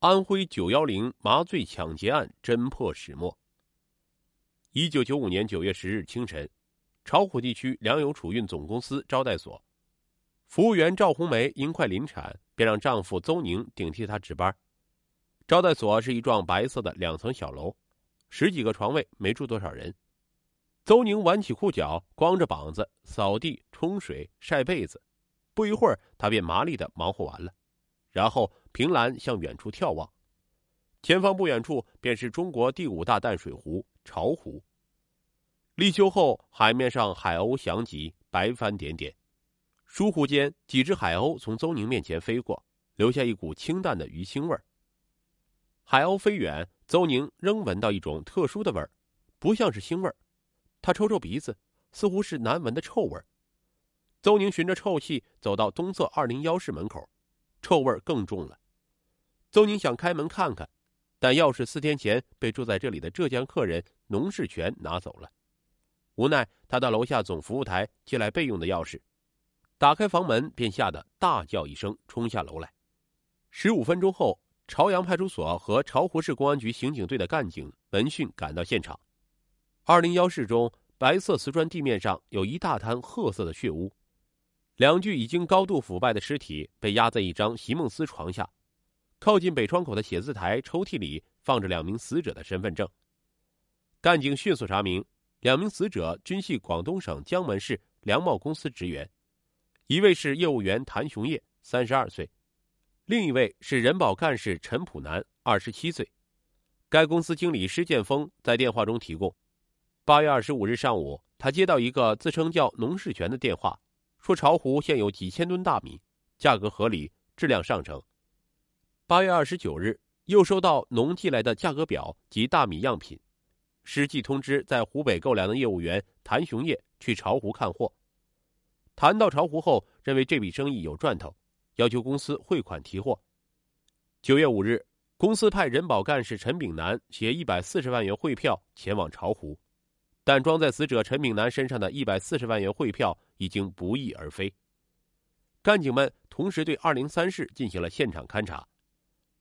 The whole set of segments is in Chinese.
安徽九幺零麻醉抢劫案侦破始末。一九九五年九月十日清晨，巢湖地区粮油储运总公司招待所，服务员赵红梅因快临产，便让丈夫邹宁顶替她值班。招待所是一幢白色的两层小楼，十几个床位，没住多少人。邹宁挽起裤脚，光着膀子扫地、冲水、晒被子，不一会儿，他便麻利的忙活完了。然后凭栏向远处眺望，前方不远处便是中国第五大淡水湖巢湖。立秋后，海面上海鸥翔集，白帆点点。疏忽间，几只海鸥从邹宁面前飞过，留下一股清淡的鱼腥味儿。海鸥飞远，邹宁仍闻到一种特殊的味儿，不像是腥味儿。他抽抽鼻子，似乎是难闻的臭味儿。邹宁循着臭气走到东侧二零幺室门口。臭味更重了，邹宁想开门看看，但钥匙四天前被住在这里的浙江客人农世全拿走了。无奈，他到楼下总服务台借来备用的钥匙，打开房门便吓得大叫一声，冲下楼来。十五分钟后，朝阳派出所和巢湖市公安局刑警队的干警闻讯赶到现场。二零幺室中，白色瓷砖地面上有一大滩褐色的血污。两具已经高度腐败的尸体被压在一张席梦思床下，靠近北窗口的写字台抽屉里放着两名死者的身份证。干警迅速查明，两名死者均系广东省江门市粮贸公司职员，一位是业务员谭雄业，三十二岁；另一位是人保干事陈普南，二十七岁。该公司经理施建峰在电话中提供，八月二十五日上午，他接到一个自称叫农世全的电话。说巢湖现有几千吨大米，价格合理，质量上乘。八月二十九日，又收到农寄来的价格表及大米样品，实际通知在湖北购粮的业务员谭雄业去巢湖看货。谈到巢湖后，认为这笔生意有赚头，要求公司汇款提货。九月五日，公司派人保干事陈炳南携一百四十万元汇票前往巢湖。但装在死者陈炳南身上的一百四十万元汇票已经不翼而飞。干警们同时对二零三室进行了现场勘查，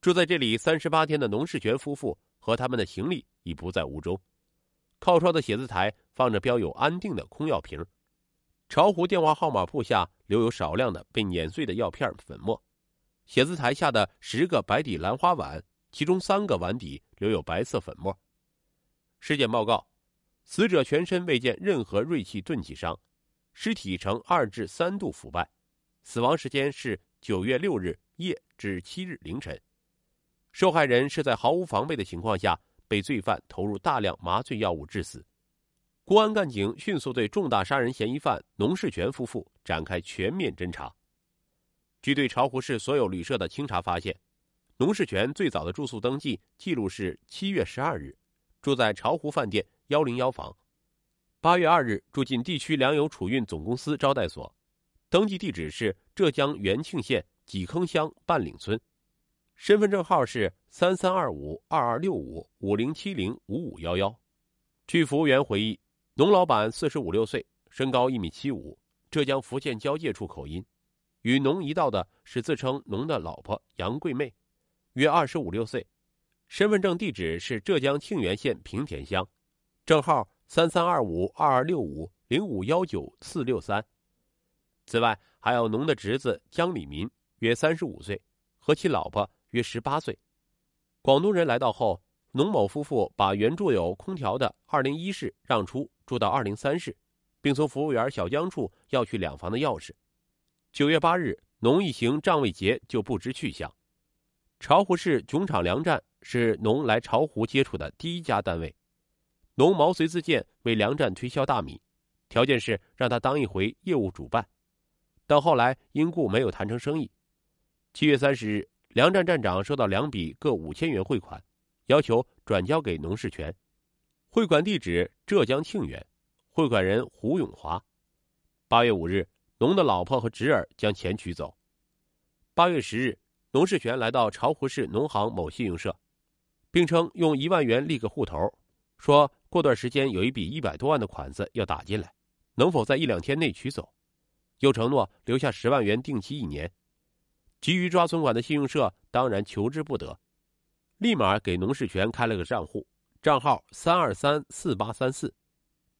住在这里三十八天的农世全夫妇和他们的行李已不在屋中。靠窗的写字台放着标有“安定”的空药瓶，巢湖电话号码簿下留有少量的被碾碎的药片粉末。写字台下的十个白底兰花碗，其中三个碗底留有白色粉末。尸检报告。死者全身未见任何锐器钝器伤，尸体呈二至三度腐败，死亡时间是九月六日夜至七日凌晨。受害人是在毫无防备的情况下被罪犯投入大量麻醉药物致死。公安干警迅速对重大杀人嫌疑犯农世全夫妇展开全面侦查。据对巢湖市所有旅社的清查发现，农世全最早的住宿登记记录是七月十二日，住在巢湖饭店。幺零幺房，八月二日住进地区粮油储运总公司招待所，登记地址是浙江元庆县几坑乡半岭村，身份证号是三三二五二二六五五零七零五五幺幺。据服务员回忆，农老板四十五六岁，身高一米七五，浙江福建交界处口音。与农一道的是自称农的老婆杨桂妹，约二十五六岁，身份证地址是浙江庆元县平田乡。证号三三二五二二六五零五幺九四六三。此外，还有农的侄子江礼民，约三十五岁，和其老婆约十八岁。广东人来到后，农某夫妇把原住有空调的二零一室让出，住到二零三室，并从服务员小江处要去两房的钥匙。九月八日，农一行账未结就不知去向。巢湖市囧场粮站是农来巢湖接触的第一家单位。农毛遂自荐为粮站推销大米，条件是让他当一回业务主办，但后来因故没有谈成生意。七月三十日，粮站站长收到两笔各五千元汇款，要求转交给农世全，汇款地址浙江庆元，汇款人胡永华。八月五日，农的老婆和侄儿将钱取走。八月十日，农世全来到巢湖市农行某信用社，并称用一万元立个户头，说。过段时间有一笔一百多万的款子要打进来，能否在一两天内取走？又承诺留下十万元定期一年。急于抓存款的信用社当然求之不得，立马给农世全开了个账户，账号三二三四八三四。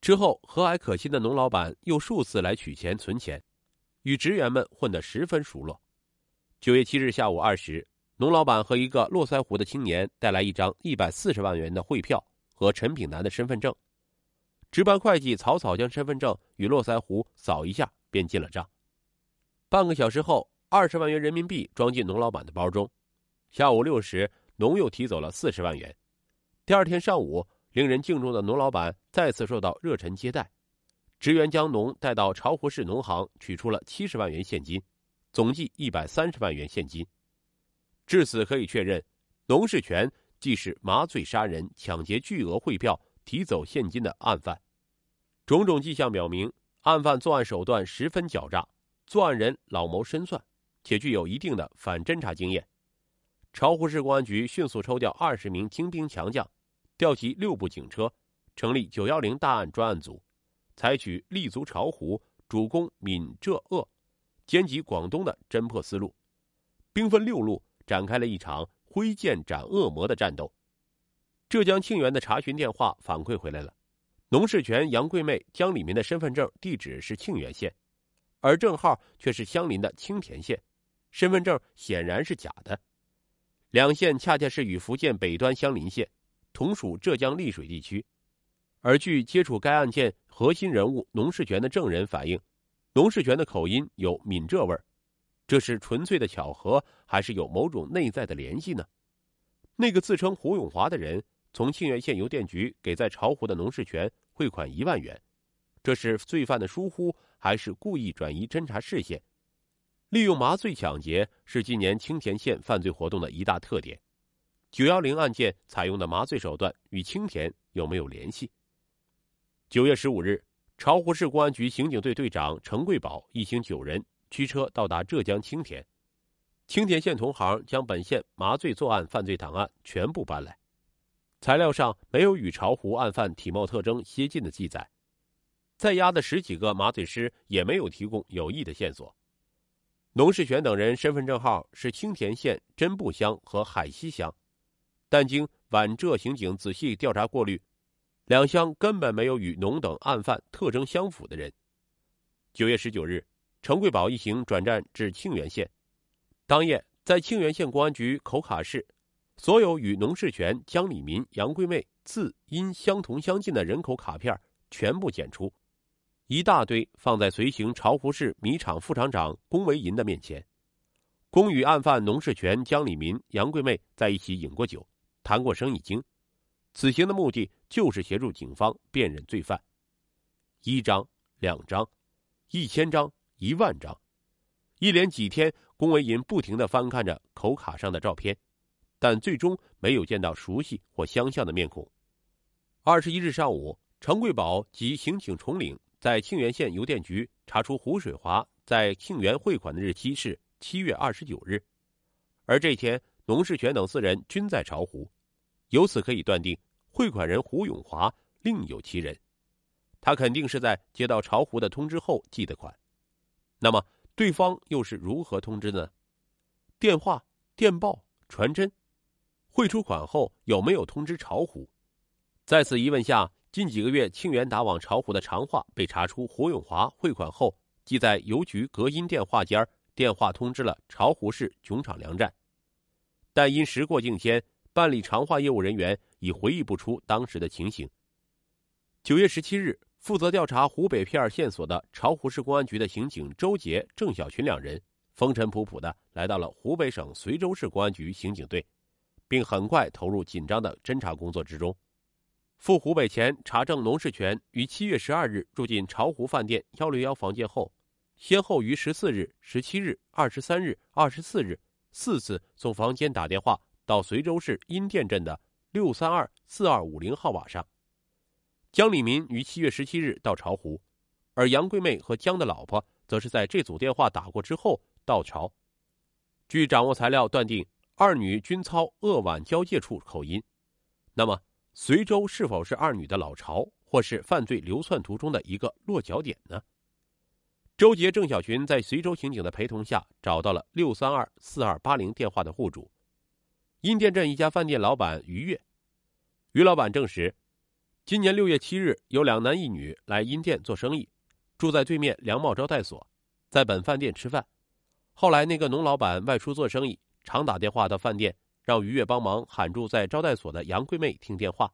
之后，和蔼可亲的农老板又数次来取钱存钱，与职员们混得十分熟络。九月七日下午二时，农老板和一个络腮胡的青年带来一张一百四十万元的汇票和陈炳南的身份证。值班会计草草将身份证与络腮胡扫一下，便进了账。半个小时后，二十万元人民币装进农老板的包中。下午六时，农又提走了四十万元。第二天上午。令人敬重的农老板再次受到热忱接待，职员将农带到巢湖市农行取出了七十万元现金，总计一百三十万元现金。至此可以确认，农世全既是麻醉杀人、抢劫巨额汇票、提走现金的案犯。种种迹象表明，案犯作案手段十分狡诈，作案人老谋深算，且具有一定的反侦查经验。巢湖市公安局迅速抽调二十名精兵强将。调集六部警车，成立“九幺零”大案专案组，采取立足巢湖、主攻闽浙鄂、兼及广东的侦破思路，兵分六路展开了一场挥剑斩恶魔的战斗。浙江庆元的查询电话反馈回来了，农世全、杨桂妹、江里民的身份证地址是庆元县，而证号却是相邻的青田县，身份证显然是假的。两县恰恰是与福建北端相邻县。同属浙江丽水地区，而据接触该案件核心人物农世全的证人反映，农世全的口音有闽浙味儿，这是纯粹的巧合，还是有某种内在的联系呢？那个自称胡永华的人从庆元县邮电局给在巢湖的农世全汇款一万元，这是罪犯的疏忽，还是故意转移侦查视线？利用麻醉抢劫是今年青田县犯罪活动的一大特点。九幺零案件采用的麻醉手段与青田有没有联系？九月十五日，巢湖市公安局刑警队队长程贵宝一行九人驱车到达浙江青田，青田县同行将本县麻醉作案犯罪档案全部搬来，材料上没有与巢湖案犯体貌特征接近的记载，在押的十几个麻醉师也没有提供有益的线索。农世全等人身份证号是青田县真布乡和海西乡。但经皖浙刑警仔细调查过滤，两乡根本没有与农等案犯特征相符的人。九月十九日，程贵宝一行转战至庆元县。当夜，在庆元县公安局口卡室，所有与农世全、江礼民、杨桂妹字音相同相近的人口卡片全部检出，一大堆放在随行巢湖市米厂副厂长龚维银的面前。龚与案犯农世全、江礼民、杨桂妹在一起饮过酒。谈过生意经，此行的目的就是协助警方辨认罪犯。一张、两张、一千张、一万张，一连几天，龚维银不停的翻看着口卡上的照片，但最终没有见到熟悉或相像的面孔。二十一日上午，程贵宝及刑警重岭在庆元县邮电局查出胡水华在庆元汇款的日期是七月二十九日，而这天农世全等四人均在巢湖。由此可以断定，汇款人胡永华另有其人，他肯定是在接到巢湖的通知后寄的款。那么，对方又是如何通知呢？电话、电报、传真，汇出款后有没有通知巢湖？在此疑问下，近几个月庆元打往巢湖的长话被查出，胡永华汇款后即在邮局隔音电话间电话通知了巢湖市囧场粮站，但因时过境迁。办理长话业务人员已回忆不出当时的情形。九月十七日，负责调查湖北片线索的巢湖市公安局的刑警周杰、郑小群两人，风尘仆仆的来到了湖北省随州市公安局刑警队，并很快投入紧张的侦查工作之中。赴湖北前查证农世全于七月十二日住进巢湖饭店幺六幺房间后，先后于十四日、十七日、二十三日、二十四日四次从房间打电话。到随州市阴店镇的六三二四二五零号瓦上，江礼民于七月十七日到巢湖，而杨桂妹和江的老婆则是在这组电话打过之后到巢。据掌握材料断定，二女均操鄂皖交界处口音。那么，随州是否是二女的老巢，或是犯罪流窜途中的一个落脚点呢？周杰、郑小群在随州刑警的陪同下，找到了六三二四二八零电话的户主。阴店镇一家饭店老板于月。于老板证实，今年六月七日有两男一女来阴店做生意，住在对面粮贸招待所，在本饭店吃饭。后来那个农老板外出做生意，常打电话到饭店，让于月帮忙喊住在招待所的杨桂妹听电话。